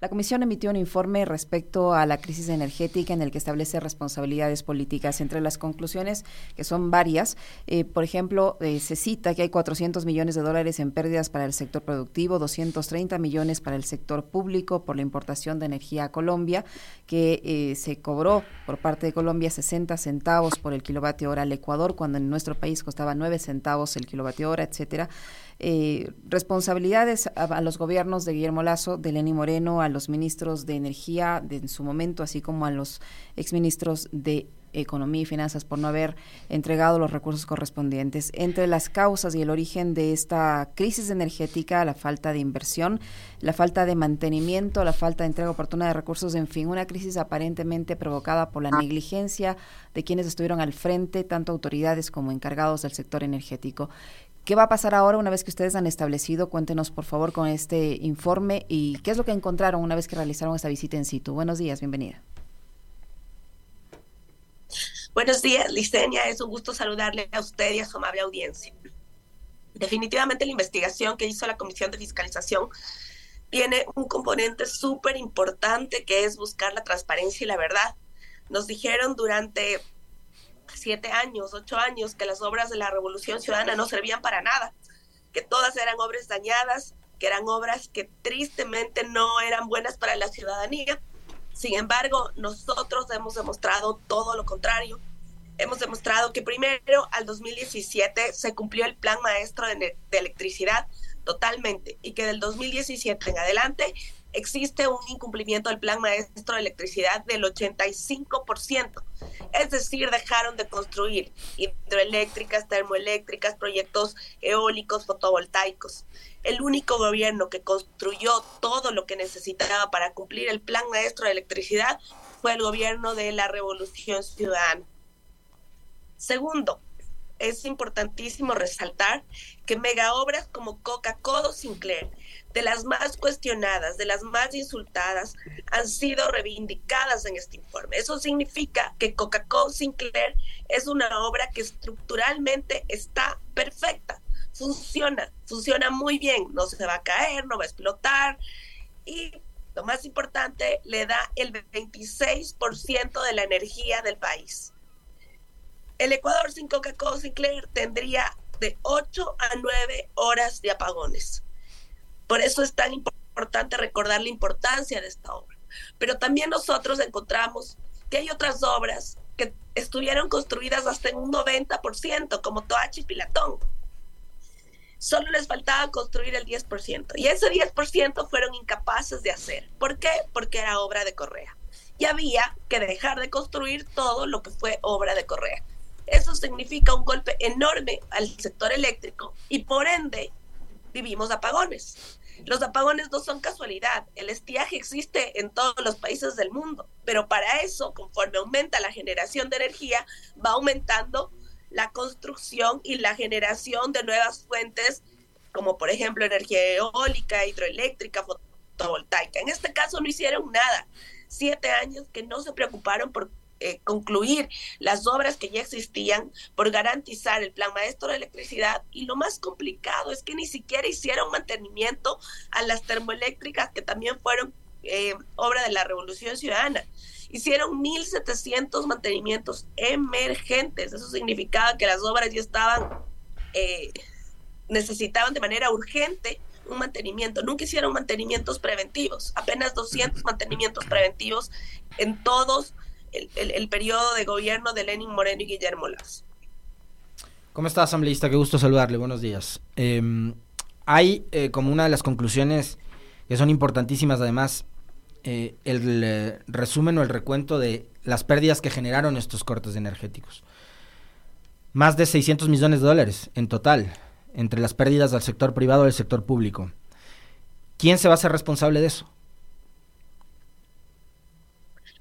La Comisión emitió un informe respecto a la crisis energética en el que establece responsabilidades políticas. Entre las conclusiones, que son varias, eh, por ejemplo, eh, se cita que hay 400 millones de dólares en pérdidas para el sector productivo, 230 millones para el sector público por la importación de energía a Colombia, que eh, se cobró por parte de Colombia 60 centavos por el kilovatio hora al Ecuador, cuando en nuestro país costaba 9 centavos el kilovatio hora, etcétera. Responsabilidades a, los gobiernos de Guillermo Lazo, de Lenny Moreno, a los ministros de Energía de, en su momento, así como a los exministros de Economía y Finanzas por no haber entregado los recursos correspondientes. Entre las causas y el origen de esta crisis energética, la falta de inversión, la falta de mantenimiento, la falta de entrega oportuna de recursos, en fin, una crisis aparentemente provocada por la negligencia de quienes estuvieron al frente, tanto autoridades como encargados del sector energético. ¿Qué va a pasar ahora una vez que ustedes han establecido? Cuéntenos, por favor, con este informe y qué es lo que encontraron una vez que realizaron esta visita en situ. Buenos días, bienvenida. Buenos días, Licenia. Es un gusto saludarle a usted y a su amable audiencia. Definitivamente la investigación que hizo la Comisión de Fiscalización tiene un componente súper importante que es buscar la transparencia y la verdad. Nos dijeron durante siete años, ocho años, que las obras de la Revolución Ciudadana no servían para nada, que todas eran obras dañadas, que eran obras que tristemente no eran buenas para la ciudadanía. Sin embargo, nosotros hemos demostrado todo lo contrario. Hemos demostrado que primero, al 2017, se cumplió el plan maestro de, de electricidad totalmente y que del 2017 en adelante existe un incumplimiento del plan maestro de electricidad del 85%. Es decir, dejaron de construir hidroeléctricas, termoeléctricas, proyectos eólicos, fotovoltaicos. El único gobierno que construyó todo lo que necesitaba para cumplir el plan maestro de electricidad fue el gobierno de la Revolución Ciudadana. Segundo, es importantísimo resaltar que megaobras como Coca-Cola Sinclair de las más cuestionadas, de las más insultadas, han sido reivindicadas en este informe. Eso significa que Coca-Cola Sinclair es una obra que estructuralmente está perfecta, funciona, funciona muy bien, no se va a caer, no va a explotar y lo más importante, le da el 26% de la energía del país. El Ecuador sin Coca-Cola Sinclair tendría de 8 a 9 horas de apagones. Por eso es tan importante recordar la importancia de esta obra. Pero también nosotros encontramos que hay otras obras que estuvieron construidas hasta en un 90%, como Toachi y Pilatón. Solo les faltaba construir el 10%. Y ese 10% fueron incapaces de hacer. ¿Por qué? Porque era obra de Correa. Y había que dejar de construir todo lo que fue obra de Correa. Eso significa un golpe enorme al sector eléctrico y por ende vivimos apagones. Los apagones no son casualidad, el estiaje existe en todos los países del mundo, pero para eso, conforme aumenta la generación de energía, va aumentando la construcción y la generación de nuevas fuentes, como por ejemplo energía eólica, hidroeléctrica, fotovoltaica. En este caso no hicieron nada. Siete años que no se preocuparon por eh, concluir las obras que ya existían, por garantizar el plan maestro de electricidad. Y lo más complicado es que ni siquiera hicieron mantenimiento a las termoeléctricas que también fueron eh, obra de la Revolución Ciudadana. Hicieron 1.700 mantenimientos emergentes. Eso significaba que las obras ya estaban, eh, necesitaban de manera urgente un mantenimiento. Nunca hicieron mantenimientos preventivos, apenas 200 mantenimientos preventivos en todos el, periodo de gobierno de Lenin Moreno y Guillermo Lazo. ¿Cómo está, asambleísta? Qué gusto saludarle. Buenos días. Em, hay eh, como una de las conclusiones que son importantísimas, además, eh, el eh, resumen o el recuento de las pérdidas que generaron estos cortes energéticos. Más de 600 millones de dólares en total, entre las pérdidas del sector privado y del sector público. ¿Quién se va a hacer responsable de eso?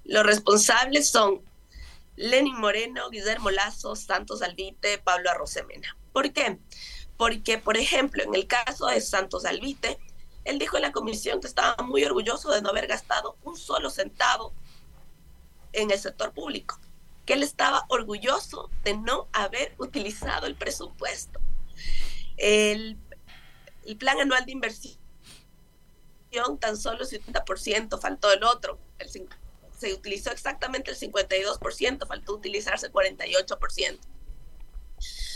Los responsables son Lenin Moreno, Guillermo Lazo, Santos Alvite, Pablo Arrosemena. ¿Por qué? Porque, por ejemplo, en el caso de Santos Alvite, él dijo en la comisión que estaba muy orgulloso de no haber gastado un solo centavo en el sector público, que él estaba orgulloso de no haber utilizado el presupuesto. El, el plan anual de inversión tan solo 70%, faltó el otro. El, se utilizó exactamente el 52%, faltó utilizarse el 48%.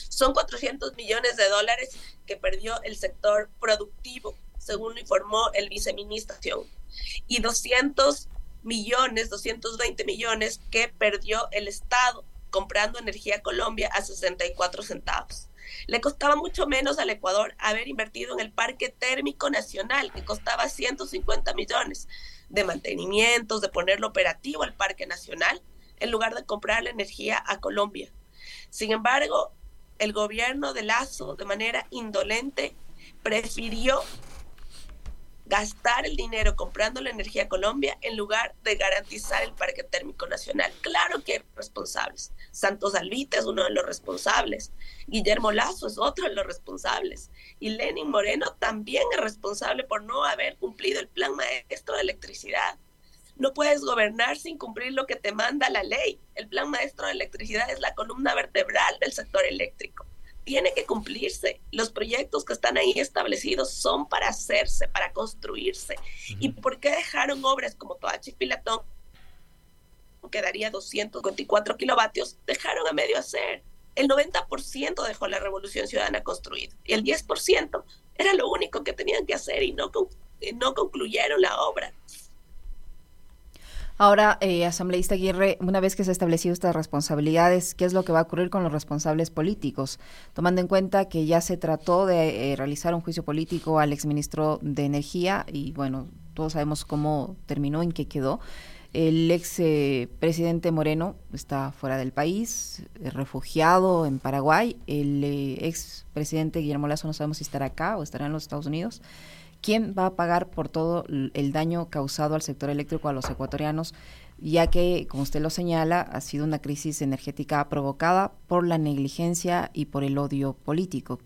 Son 400 millones de dólares que perdió el sector productivo, según informó el viceministro, y 200 millones, 220 millones que perdió el Estado comprando energía Colombia a 64 centavos. Le costaba mucho menos al Ecuador haber invertido en el Parque Térmico Nacional, que costaba 150 millones de mantenimientos, de ponerlo operativo al Parque Nacional, en lugar de comprar la energía a Colombia. Sin embargo, el gobierno de Lazo, de manera indolente, prefirió gastar el dinero comprando la energía a Colombia en lugar de garantizar el parque térmico nacional. Claro que hay responsables. Santos Alvite es uno de los responsables. Guillermo Lazo es otro de los responsables. Y Lenin Moreno también es responsable por no haber cumplido el plan maestro de electricidad. No puedes gobernar sin cumplir lo que te manda la ley. El plan maestro de electricidad es la columna vertebral del sector eléctrico tiene que cumplirse. Los proyectos que están ahí establecidos son para hacerse, para construirse. ¿Y por qué dejaron obras como Toachi Pilatón, que daría 224 kilovatios, dejaron a medio hacer? El 90% dejó la Revolución Ciudadana construida y el 10% era lo único que tenían que hacer y no, no concluyeron la obra. Ahora, eh, asambleísta Aguirre, una vez que se han establecido estas responsabilidades, ¿qué es lo que va a ocurrir con los responsables políticos? Tomando en cuenta que ya se trató de eh, realizar un juicio político al exministro de Energía y bueno, todos sabemos cómo terminó, en qué quedó. El ex eh, presidente Moreno está fuera del país, refugiado en Paraguay. El ex presidente Guillermo Lazo no sabemos si estará acá o estará en los Estados Unidos. ¿Quién va a pagar por todo el daño causado al sector eléctrico a los ecuatorianos? ya que, como usted lo señala, ha sido una crisis energética provocada por la negligencia y por el odio político.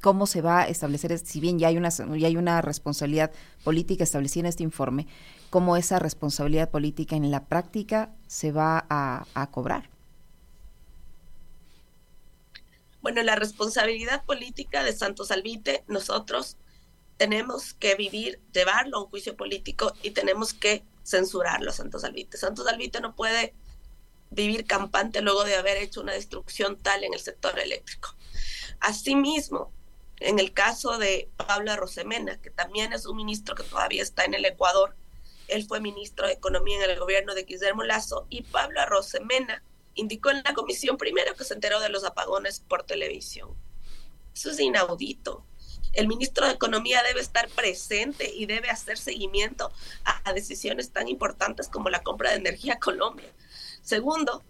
¿Cómo se va a establecer, si bien ya hay una, responsabilidad política establecida en este informe, cómo esa responsabilidad política en la práctica se va a, a cobrar? Bueno, la responsabilidad política de Santos Alvite, nosotros tenemos que vivir, llevarlo a un juicio político y tenemos que censurarlo a Santos Alvite. Santos Alvite no puede vivir campante luego de haber hecho una destrucción tal en el sector eléctrico. Asimismo, en el caso de Pablo Rosemena, que también es un ministro que todavía está en el Ecuador, él fue ministro de Economía en el gobierno de Guillermo Lazo y Pablo Rosemena indicó en la comisión primero que se enteró de los apagones por televisión. Eso es inaudito el ministro de Economía debe estar presente y debe hacer seguimiento a, decisiones tan importantes como la compra de energía a Colombia. Segundo,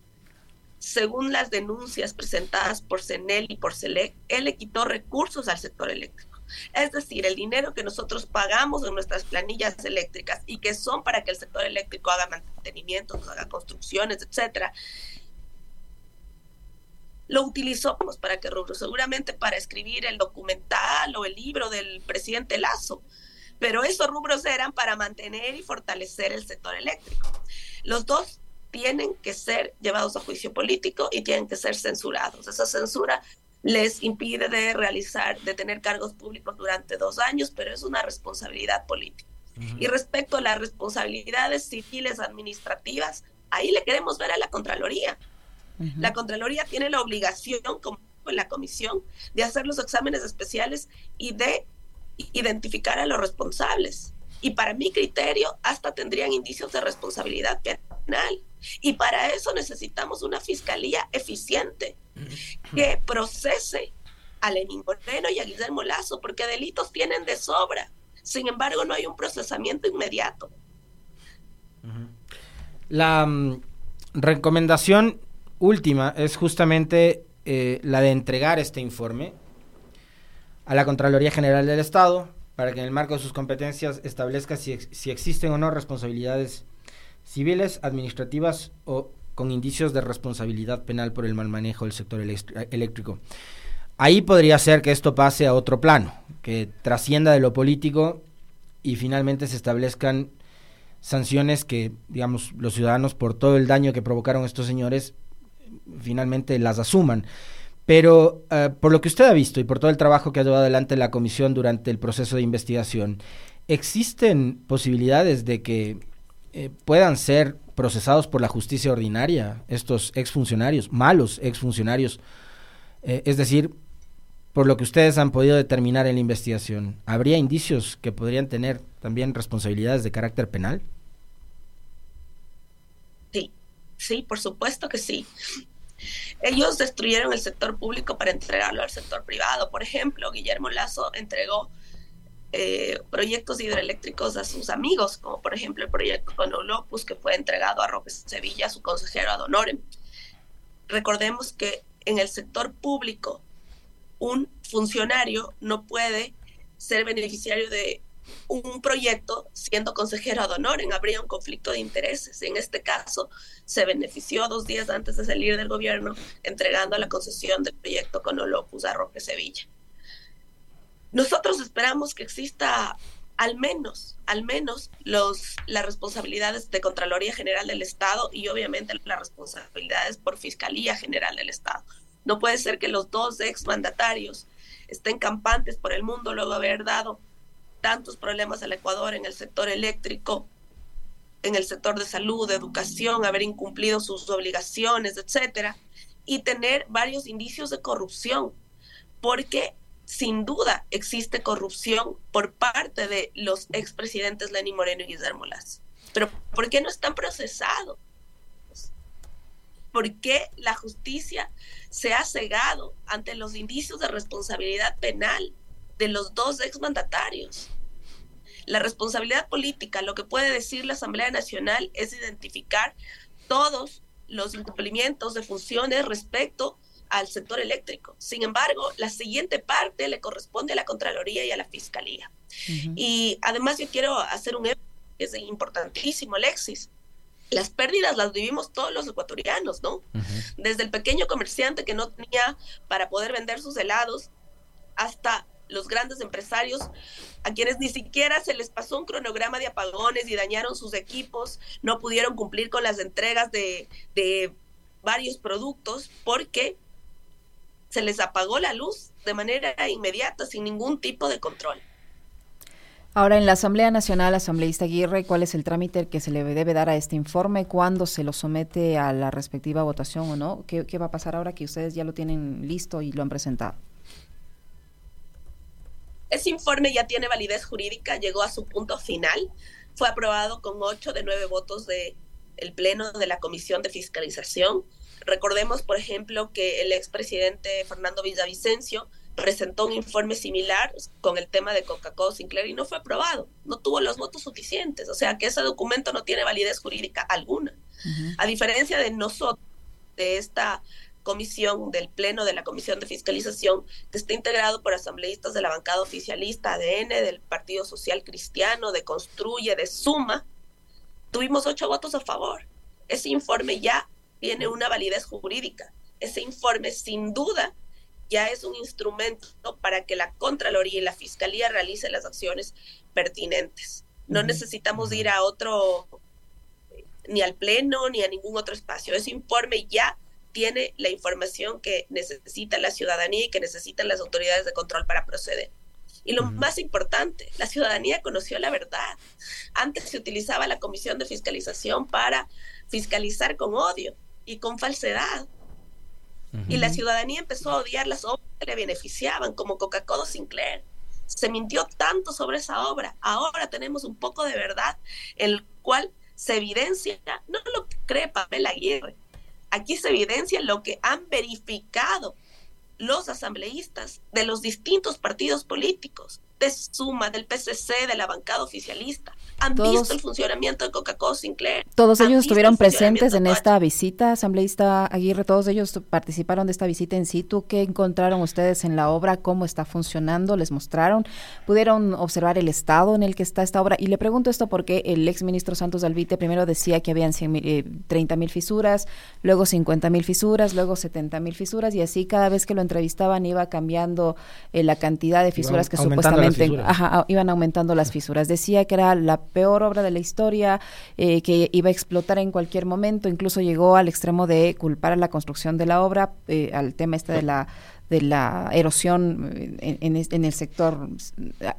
según las denuncias presentadas por CENEL y por CELEC, él le quitó recursos al sector eléctrico. Es decir, el dinero que nosotros pagamos en nuestras planillas eléctricas y que son para que el sector eléctrico haga mantenimientos, haga construcciones, etcétera, lo utilizó para qué rubro, seguramente para escribir el documental o el libro del presidente Lazo, pero esos rubros eran para mantener y fortalecer el sector eléctrico. Los dos tienen que ser llevados a juicio político y tienen que ser censurados. Esa censura les impide de realizar, de tener cargos públicos durante dos años, pero es una responsabilidad política. Y respecto a las responsabilidades civiles administrativas, ahí le queremos ver a la Contraloría. La Contraloría tiene la obligación, como la comisión, de hacer los exámenes especiales y de identificar a los responsables. Y para mi criterio, hasta tendrían indicios de responsabilidad penal. Y para eso necesitamos una fiscalía eficiente que procese a Lenín Moreno y a Guillermo Lazo, porque delitos tienen de sobra. Sin embargo, no hay un procesamiento inmediato. La mm, recomendación última es justamente eh, la de entregar este informe a la Contraloría General del Estado para que en el marco de sus competencias establezca si, si existen o no responsabilidades civiles, administrativas o con indicios de responsabilidad penal por el mal manejo del sector eléctrico. Ahí podría ser que esto pase a otro plano, que trascienda de lo político y finalmente se establezcan sanciones que, digamos, los ciudadanos por todo el daño que provocaron estos señores finalmente las asuman. Pero eh, por lo que usted ha visto y por todo el trabajo que ha llevado adelante la comisión durante el proceso de investigación, ¿existen posibilidades de que eh, puedan ser procesados por la justicia ordinaria estos exfuncionarios, malos exfuncionarios? Eh, es decir, por lo que ustedes han podido determinar en la investigación, ¿habría indicios que podrían tener también responsabilidades de carácter penal? Sí, sí, por supuesto que sí. Ellos destruyeron el sector público para entregarlo al sector privado. Por ejemplo, Guillermo Lazo entregó eh, proyectos hidroeléctricos a sus amigos, como por ejemplo el proyecto Conolopus, que fue entregado a Roque Sevilla, su consejero ad honorem. Recordemos que en el sector público un funcionario no puede ser beneficiario de un proyecto siendo consejero ad honorem, habría un conflicto de intereses. En este caso, se benefició dos días antes de salir del gobierno entregando la concesión del proyecto con Olopus a Roque Sevilla. Nosotros esperamos que exista al menos, al menos los, las responsabilidades de Contraloría General del Estado y obviamente las responsabilidades por Fiscalía General del Estado. No puede ser que los dos exmandatarios estén campantes por el mundo luego de haber dado tantos problemas al Ecuador en el sector eléctrico, en el sector de salud, de educación, haber incumplido sus obligaciones, etcétera, y tener varios indicios de corrupción, porque sin duda existe corrupción por parte de los expresidentes Lenín Moreno y Guillermo Lazo. Pero ¿por qué no están procesados? ¿Por qué la justicia se ha cegado ante los indicios de responsabilidad penal de los dos exmandatarios? La responsabilidad política, lo que puede decir la Asamblea Nacional es identificar todos los incumplimientos de funciones respecto al sector eléctrico. Sin embargo, la siguiente parte le corresponde a la Contraloría y a la Fiscalía. Y además yo quiero hacer un que es importantísimo, Alexis las pérdidas las vivimos todos los ecuatorianos, ¿no? Desde el pequeño comerciante que no tenía para poder vender sus helados hasta los grandes empresarios a quienes ni siquiera se les pasó un cronograma de apagones y dañaron sus equipos, no pudieron cumplir con las entregas de, varios productos porque se les apagó la luz de manera inmediata sin ningún tipo de control. Ahora, en la Asamblea Nacional, asambleísta Aguirre, ¿cuál es el trámite que se le debe dar a este informe? ¿Cuándo se lo somete a la respectiva votación o no? ¿Qué, va a pasar ahora que ustedes ya lo tienen listo y lo han presentado? Ese informe ya tiene validez jurídica, llegó a su punto final, fue aprobado con ocho de nueve votos del el Pleno de la Comisión de Fiscalización. Recordemos, por ejemplo, que el expresidente Fernando Villavicencio presentó un informe similar con el tema de Coca-Cola Sinclair y no fue aprobado, no tuvo los votos suficientes, o sea que ese documento no tiene validez jurídica alguna. A diferencia de nosotros, de esta comisión del Pleno de la Comisión de Fiscalización, que está integrado por asambleístas de la bancada oficialista ADN, del Partido Social Cristiano, de Construye, de Suma, tuvimos ocho votos a favor. Ese informe ya tiene una validez jurídica. Ese informe sin duda ya es un instrumento para que la Contraloría y la Fiscalía realicen las acciones pertinentes. No necesitamos ir a otro, ni al Pleno, ni a ningún otro espacio. Ese informe ya tiene la información que necesita la ciudadanía y que necesitan las autoridades de control para proceder. Y lo más importante, la ciudadanía conoció la verdad. Antes se utilizaba la comisión de fiscalización para fiscalizar con odio y con falsedad. Y la ciudadanía empezó a odiar las obras que le beneficiaban, como Coca-Cola Sinclair. Se mintió tanto sobre esa obra. Ahora tenemos un poco de verdad, el cual se evidencia, no lo cree Pamela Aguirre, aquí se evidencia lo que han verificado los asambleístas de los distintos partidos políticos de Suma, del PCC, de la bancada oficialista. Han visto el funcionamiento de Coca-Cola Sinclair. Todos ellos estuvieron presentes en esta visita, asambleísta Aguirre, todos ellos participaron de esta visita en situ. ¿Qué encontraron ustedes en la obra? ¿Cómo está funcionando? ¿Les mostraron? ¿Pudieron observar el estado en el que está esta obra? Y le pregunto esto porque el ex ministro Santos Alvite primero decía que habían 30 mil fisuras, luego 50 mil fisuras, luego 70 mil fisuras, y así cada vez que lo entrevistaban iba cambiando eh, la cantidad de fisuras que supuestamente iban aumentando las fisuras. Decía que era la peor obra de la historia, eh, que iba a explotar en cualquier momento, incluso llegó al extremo de culpar a la construcción de la obra, eh, al tema este de la de la erosión en, en, el sector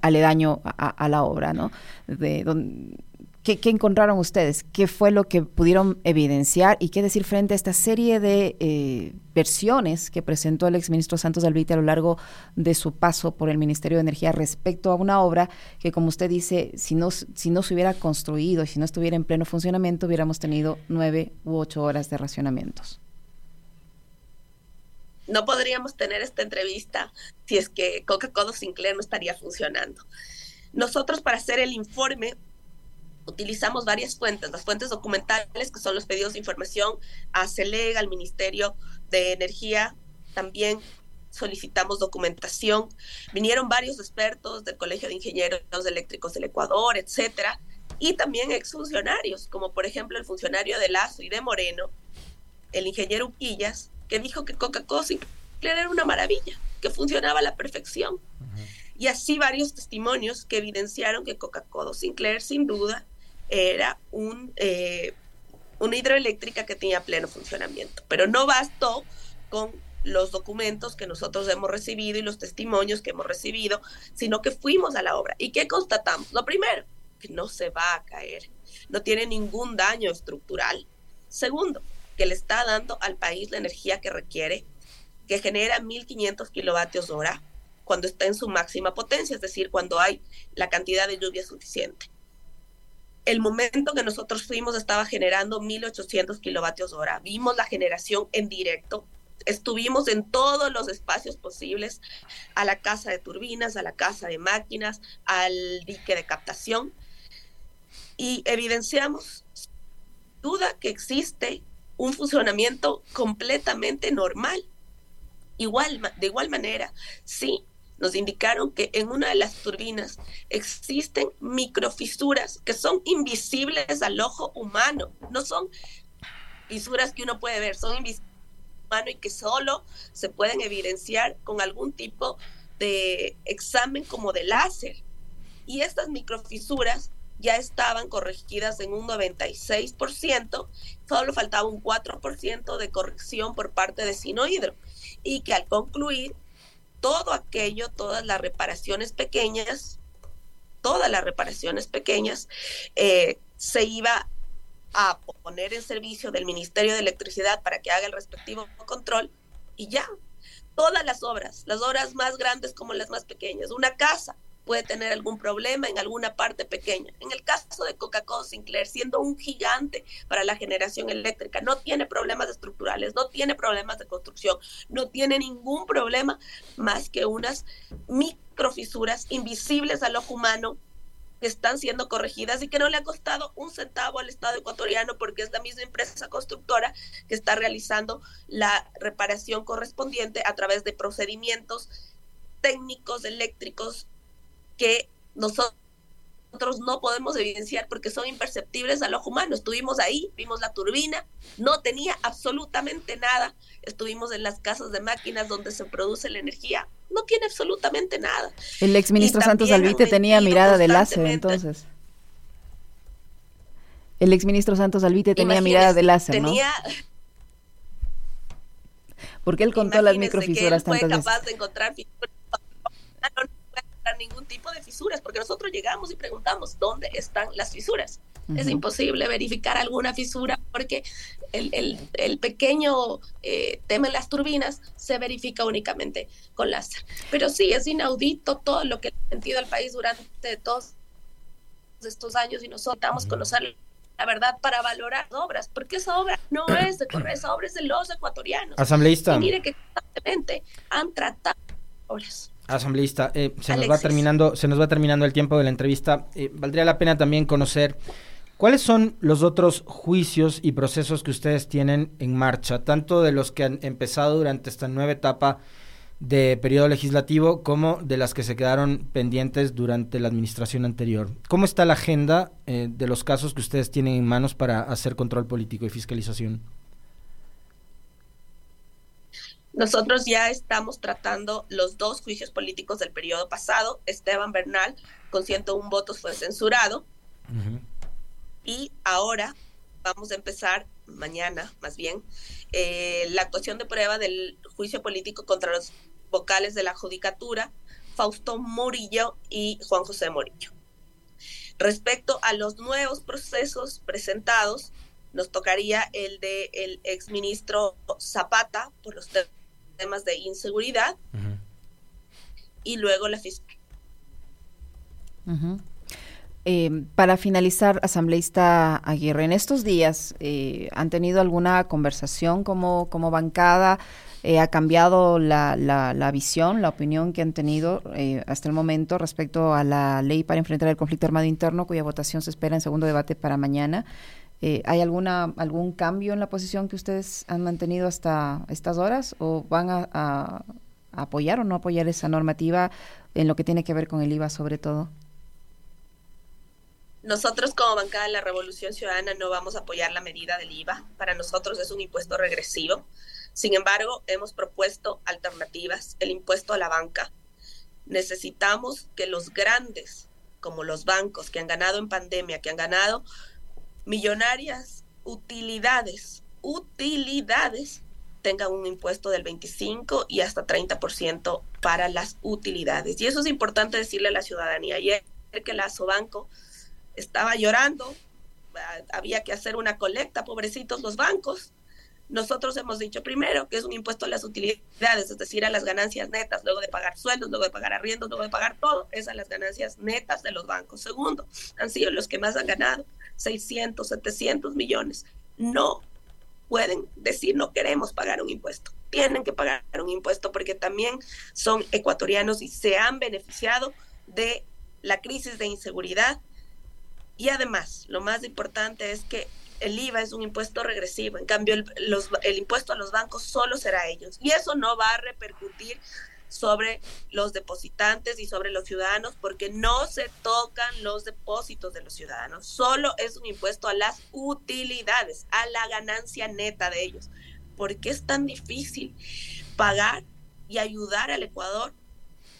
aledaño a, la obra, ¿no? De, donde, ¿Qué, encontraron ustedes? ¿Qué fue lo que pudieron evidenciar y qué decir frente a esta serie de eh, versiones que presentó el exministro Santos Alvite a lo largo de su paso por el Ministerio de Energía respecto a una obra que, como usted dice, si no, si no se hubiera construido y si no estuviera en pleno funcionamiento, hubiéramos tenido nueve u ocho horas de racionamientos? No podríamos tener esta entrevista si es que Coca-Cola Sinclair no estaría funcionando. Nosotros para hacer el informe utilizamos varias fuentes, las fuentes documentales, que son los pedidos de información a CELEG, al Ministerio de Energía, también solicitamos documentación. Vinieron varios expertos del Colegio de Ingenieros Eléctricos del Ecuador, etcétera, y también exfuncionarios, como por ejemplo el funcionario de Lazo y de Moreno, el ingeniero Uquillas, que dijo que Coca-Cola era una maravilla, que funcionaba a la perfección. Y así varios testimonios que evidenciaron que Coca-Cola Sinclair sin duda era eh, una hidroeléctrica que tenía pleno funcionamiento. Pero no bastó con los documentos que nosotros hemos recibido y los testimonios que hemos recibido, sino que fuimos a la obra. ¿Y qué constatamos? Lo primero, que no se va a caer, no tiene ningún daño estructural. Segundo, que le está dando al país la energía que requiere, que genera 1.500 kilovatios hora cuando está en su máxima potencia, es decir, cuando hay la cantidad de lluvia suficiente el momento que nosotros fuimos estaba generando 1800 kilovatios hora. Vimos la generación en directo. Estuvimos en todos los espacios posibles, a la casa de turbinas, a la casa de máquinas, al dique de captación, y evidenciamos duda que existe un funcionamiento completamente normal. Igual, de igual manera, sí, nos indicaron que en una de las turbinas existen microfisuras que son invisibles al ojo humano, no son fisuras que uno puede ver, son invisibles al humano y que solo se pueden evidenciar con algún tipo de examen como de láser. Y estas microfisuras ya estaban corregidas en un 96%, solo faltaba un 4% de corrección por parte de Sinohidro y que al concluir todo aquello, todas las reparaciones pequeñas, todas las reparaciones pequeñas, eh, se iba a poner en servicio del Ministerio de Electricidad para que haga el respectivo control y ya. Todas las obras, las obras más grandes como las más pequeñas, una casa, puede tener algún problema en alguna parte pequeña. En el caso de Coca-Cola Sinclair, siendo un gigante para la generación eléctrica, no tiene problemas estructurales, no tiene problemas de construcción, no tiene ningún problema más que unas microfisuras invisibles al ojo humano que están siendo corregidas y que no le ha costado un centavo al Estado ecuatoriano porque es la misma empresa constructora que está realizando la reparación correspondiente a través de procedimientos técnicos eléctricos que nosotros no podemos evidenciar porque son imperceptibles al ojo humano. Estuvimos ahí, vimos la turbina, no tenía absolutamente nada. Estuvimos en las casas de máquinas donde se produce la energía, no tiene absolutamente nada. El exministro Santos Alvite tenía mirada de láser entonces. El exministro Santos Alvite tenía mirada de láser, ¿no? Tenía... Porque él contó las microfisuras tantas veces. capaz de encontrar ningún tipo de fisuras, porque nosotros llegamos y preguntamos dónde están las fisuras. Es imposible verificar alguna fisura porque el, el, pequeño eh, tema en las turbinas se verifica únicamente con láser. Pero sí, es inaudito todo lo que ha sentido el país durante todos estos años y nosotros estamos conocer la verdad para valorar obras, porque esa obra no es de Correa, esa obra es de los ecuatorianos. Asambleísta. Y mire que constantemente han tratado obras. Asambleísta, eh, se nos va terminando, se nos va terminando el tiempo de la entrevista. Eh, valdría la pena también conocer cuáles son los otros juicios y procesos que ustedes tienen en marcha, tanto de los que han empezado durante esta nueva etapa de periodo legislativo como de las que se quedaron pendientes durante la administración anterior. ¿Cómo está la agenda eh, de los casos que ustedes tienen en manos para hacer control político y fiscalización? Nosotros ya estamos tratando los dos juicios políticos del periodo pasado. Esteban Bernal, con 101 votos, fue censurado. Y ahora vamos a empezar, mañana más bien, eh, la actuación de prueba del juicio político contra los vocales de la Judicatura, Fausto Murillo y Juan José Murillo. Respecto a los nuevos procesos presentados, nos tocaría el de el exministro Zapata por los temas de inseguridad y luego la fiscalía. Eh, para finalizar, asambleísta Aguirre, en estos días eh, han tenido alguna conversación como, como bancada, eh, ha cambiado la, la, visión, la opinión que han tenido hasta el momento respecto a la ley para enfrentar el conflicto armado interno, cuya votación se espera en segundo debate para mañana. ¿Hay alguna algún cambio en la posición que ustedes han mantenido hasta estas horas o van a apoyar o no apoyar esa normativa en lo que tiene que ver con el IVA sobre todo? Nosotros como bancada de la Revolución Ciudadana no vamos a apoyar la medida del IVA. Para nosotros es un impuesto regresivo. Sin embargo, hemos propuesto alternativas, el impuesto a la banca. Necesitamos que los grandes, como los bancos que han ganado en pandemia, que han ganado millonarias utilidades, utilidades, tengan un impuesto del 25 y hasta 30% para las utilidades. Y eso es importante decirle a la ciudadanía. Ayer que la Sobanco estaba llorando, había que hacer una colecta, pobrecitos los bancos. Nosotros hemos dicho primero que es un impuesto a las utilidades, es decir, a las ganancias netas, luego de pagar sueldos, luego de pagar arriendos, luego de pagar todo, es a las ganancias netas de los bancos. Segundo, han sido los que más han ganado, 600, 700 millones. No pueden decir no queremos pagar un impuesto. Tienen que pagar un impuesto porque también son ecuatorianos y se han beneficiado de la crisis de inseguridad y además, lo más importante es que el IVA es un impuesto regresivo, en cambio el, el impuesto a los bancos solo será ellos. Y eso no va a repercutir sobre los depositantes y sobre los ciudadanos porque no se tocan los depósitos de los ciudadanos, solo es un impuesto a las utilidades, a la ganancia neta de ellos. ¿Por qué es tan difícil pagar y ayudar al Ecuador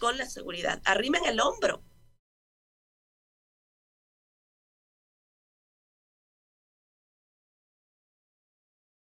con la seguridad? Arrimen el hombro,